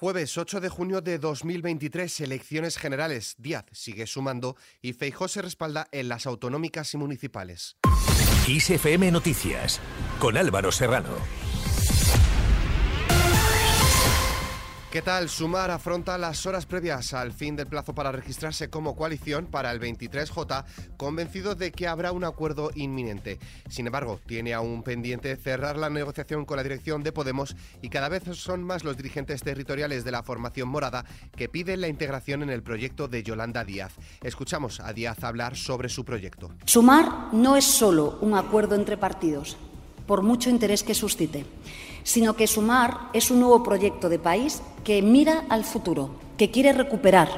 Jueves 8 de junio de 2023, elecciones generales. Díaz sigue sumando y Feijó se respalda en las autonómicas y municipales. ISFM Noticias con Álvaro Serrano. ¿Qué tal? Sumar afronta las horas previas al fin del plazo para registrarse como coalición para el 23J, convencido de que habrá un acuerdo inminente. Sin embargo, tiene aún pendiente cerrar la negociación con la dirección de Podemos y cada vez son más los dirigentes territoriales de la formación morada que piden la integración en el proyecto de Yolanda Díaz. Escuchamos a Díaz hablar sobre su proyecto. Sumar no es solo un acuerdo entre partidos, por mucho interés que suscite sino que Sumar es un nuevo proyecto de país que mira al futuro, que quiere recuperar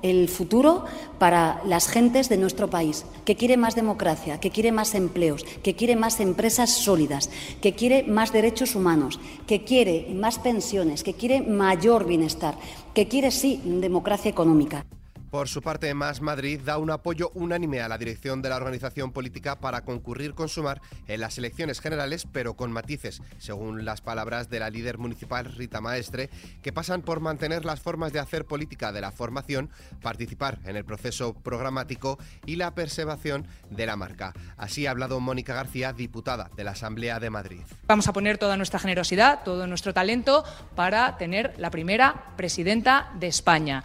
el futuro para las gentes de nuestro país, que quiere más democracia, que quiere más empleos, que quiere más empresas sólidas, que quiere más derechos humanos, que quiere más pensiones, que quiere mayor bienestar, que quiere, sí, democracia económica. Por su parte, Más Madrid da un apoyo unánime a la dirección de la organización política para concurrir con Sumar en las elecciones generales, pero con matices, según las palabras de la líder municipal Rita Maestre, que pasan por mantener las formas de hacer política de la formación, participar en el proceso programático y la preservación de la marca. Así ha hablado Mónica García, diputada de la Asamblea de Madrid. Vamos a poner toda nuestra generosidad, todo nuestro talento para tener la primera presidenta de España.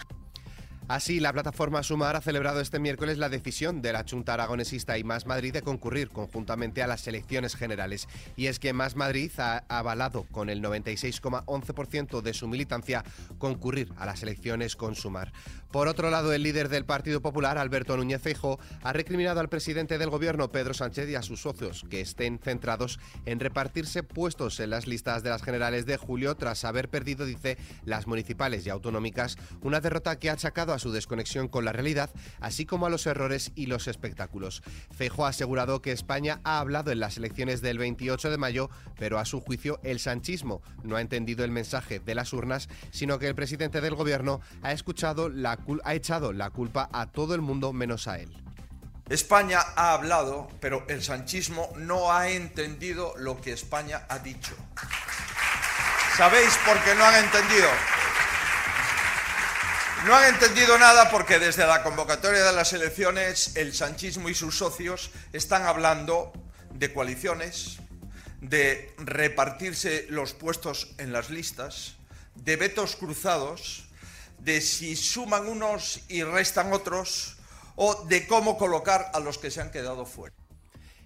Así, la plataforma Sumar ha celebrado este miércoles la decisión de la Junta Aragonesista y Más Madrid de concurrir conjuntamente a las elecciones generales. Y es que Más Madrid ha avalado con el 96,11% de su militancia concurrir a las elecciones con Sumar. Por otro lado, el líder del Partido Popular, Alberto Núñez Feijóo, ha recriminado al presidente del gobierno, Pedro Sánchez, y a sus socios que estén centrados en repartirse puestos en las listas de las generales de julio tras haber perdido, dice, las municipales y autonómicas, una derrota que ha achacado a su desconexión con la realidad, así como a los errores y los espectáculos. Feijóo ha asegurado que España ha hablado en las elecciones del 28 de mayo, pero a su juicio el sanchismo no ha entendido el mensaje de las urnas, sino que el presidente del gobierno ha escuchado ha echado la culpa a todo el mundo menos a él. España ha hablado, pero el sanchismo no ha entendido lo que España ha dicho. ¿Sabéis por qué no han entendido? No han entendido nada porque desde la convocatoria de las elecciones el sanchismo y sus socios están hablando de coaliciones, de repartirse los puestos en las listas, de vetos cruzados, de si suman unos y restan otros o de cómo colocar a los que se han quedado fuera.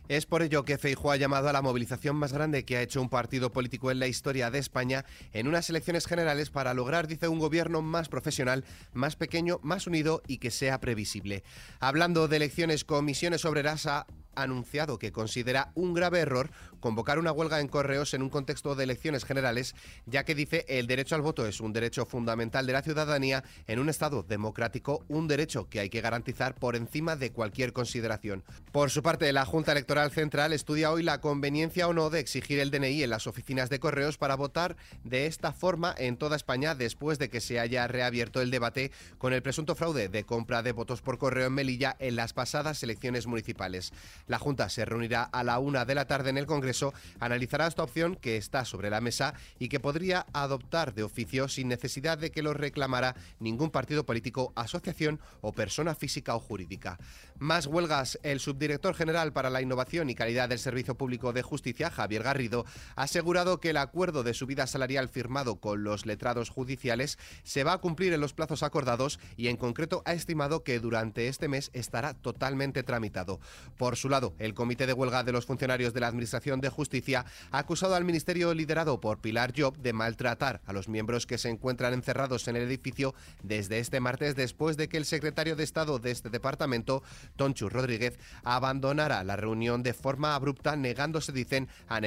Es por ello que Feijóo ha llamado a la movilización más grande que ha hecho un partido político en la historia de España en unas elecciones generales para lograr, dice, un gobierno más profesional, más pequeño, más unido y que sea previsible. Hablando de elecciones, Comisiones Obreras ha anunciado que considera un grave error convocar una huelga en correos en un contexto de elecciones generales, ya que dice el derecho al voto es un derecho fundamental de la ciudadanía en un Estado democrático, un derecho que hay que garantizar por encima de cualquier consideración. Por su parte, la Junta Electoral Central estudia hoy la conveniencia o no de exigir el DNI en las oficinas de correos para votar de esta forma en toda España después de que se haya reabierto el debate con el presunto fraude de compra de votos por correo en Melilla en las pasadas elecciones municipales. La Junta se reunirá a la una de la tarde en el Congreso, analizará esta opción que está sobre la mesa y que podría adoptar de oficio sin necesidad de que lo reclamara ningún partido político, asociación o persona física o jurídica. Más huelgas. El subdirector general para la innovación y calidad del Servicio Público de Justicia, Javier Garrido, ha asegurado que el acuerdo de subida salarial firmado con los letrados judiciales se va a cumplir en los plazos acordados y en concreto ha estimado que durante este mes estará totalmente tramitado. Por su lado, el Comité de Huelga de los Funcionarios de la Administración de Justicia ha acusado al Ministerio liderado por Pilar Job de maltratar a los miembros que se encuentran encerrados en el edificio desde este martes después de que el secretario de Estado de este departamento, Tonchu Rodríguez, abandonara la reunión de forma abrupta negándose, dicen, a,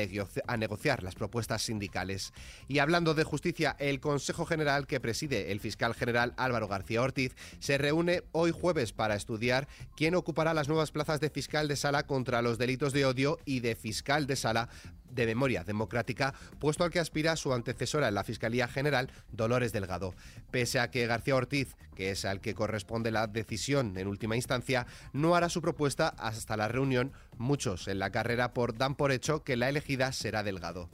a negociar las propuestas sindicales. Y hablando de justicia, el Consejo General que preside el fiscal general Álvaro García Ortiz se reúne hoy jueves para estudiar quién ocupará las nuevas plazas de fiscal de sala contra los delitos de odio y de fiscal de sala de memoria democrática, puesto al que aspira su antecesora en la Fiscalía General, Dolores Delgado. Pese a que García Ortiz, que es al que corresponde la decisión en última instancia, no hará su propuesta hasta la reunión, muchos en la carrera por dan por hecho que la elegida será Delgado.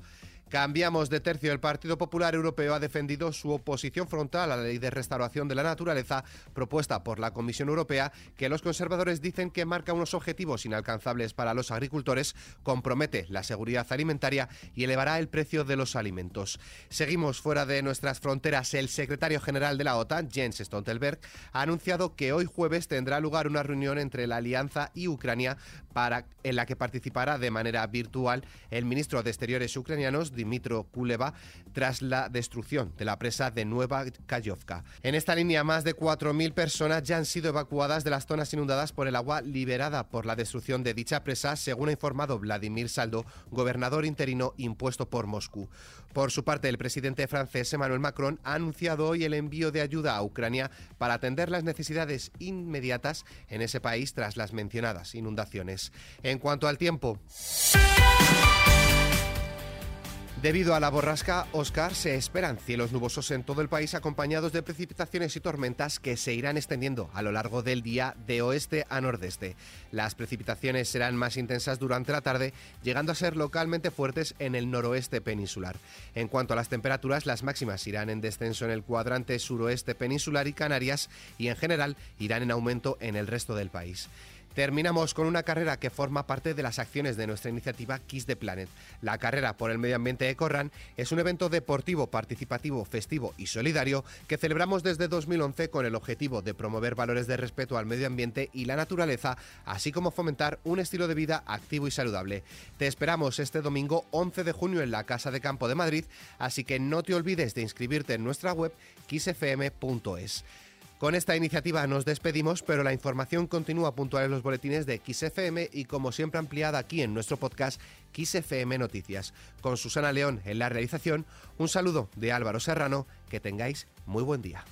Cambiamos de tercio. El Partido Popular Europeo ha defendido su oposición frontal a la ley de restauración de la naturaleza propuesta por la Comisión Europea, que los conservadores dicen que marca unos objetivos inalcanzables para los agricultores, compromete la seguridad alimentaria y elevará el precio de los alimentos. Seguimos fuera de nuestras fronteras. El secretario general de la OTAN, Jens Stoltenberg, ha anunciado que hoy jueves tendrá lugar una reunión entre la Alianza y Ucrania para, en la que participará de manera virtual el ministro de Exteriores ucranianos, Dimitro Kuleva, tras la destrucción de la presa de Nueva Kayovka. En esta línea, más de 4.000 personas ya han sido evacuadas de las zonas inundadas por el agua liberada por la destrucción de dicha presa, según ha informado Vladimir Saldo, gobernador interino impuesto por Moscú. Por su parte, el presidente francés Emmanuel Macron ha anunciado hoy el envío de ayuda a Ucrania para atender las necesidades inmediatas en ese país tras las mencionadas inundaciones. En cuanto al tiempo. Debido a la borrasca Oscar, se esperan cielos nubosos en todo el país acompañados de precipitaciones y tormentas que se irán extendiendo a lo largo del día de oeste a nordeste. Las precipitaciones serán más intensas durante la tarde, llegando a ser localmente fuertes en el noroeste peninsular. En cuanto a las temperaturas, las máximas irán en descenso en el cuadrante suroeste peninsular y Canarias y en general irán en aumento en el resto del país. Terminamos con una carrera que forma parte de las acciones de nuestra iniciativa Kiss the Planet. La carrera por el medio ambiente EcoRun es un evento deportivo, participativo, festivo y solidario que celebramos desde 2011 con el objetivo de promover valores de respeto al medio ambiente y la naturaleza, así como fomentar un estilo de vida activo y saludable. Te esperamos este domingo 11 de junio en la Casa de Campo de Madrid, así que no te olvides de inscribirte en nuestra web kissfm.es. Con esta iniciativa nos despedimos, pero la información continúa puntual en los boletines de XFM y como siempre ampliada aquí en nuestro podcast XFM Noticias. Con Susana León en la realización, un saludo de Álvaro Serrano, que tengáis muy buen día.